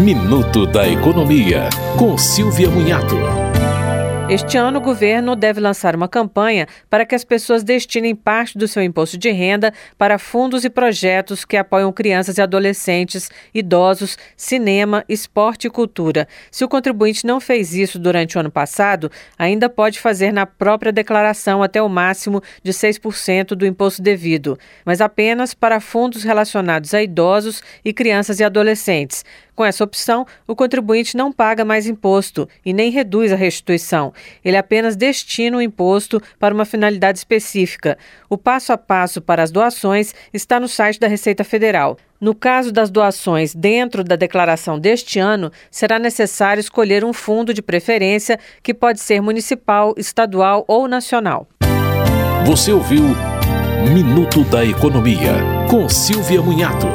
Minuto da Economia, com Silvia Munhato. Este ano, o governo deve lançar uma campanha para que as pessoas destinem parte do seu imposto de renda para fundos e projetos que apoiam crianças e adolescentes, idosos, cinema, esporte e cultura. Se o contribuinte não fez isso durante o ano passado, ainda pode fazer na própria declaração até o máximo de 6% do imposto devido, mas apenas para fundos relacionados a idosos e crianças e adolescentes. Com essa opção, o contribuinte não paga mais imposto e nem reduz a restituição. Ele apenas destina o imposto para uma finalidade específica. O passo a passo para as doações está no site da Receita Federal. No caso das doações dentro da declaração deste ano, será necessário escolher um fundo de preferência que pode ser municipal, estadual ou nacional. Você ouviu Minuto da Economia, com Silvia Munhato.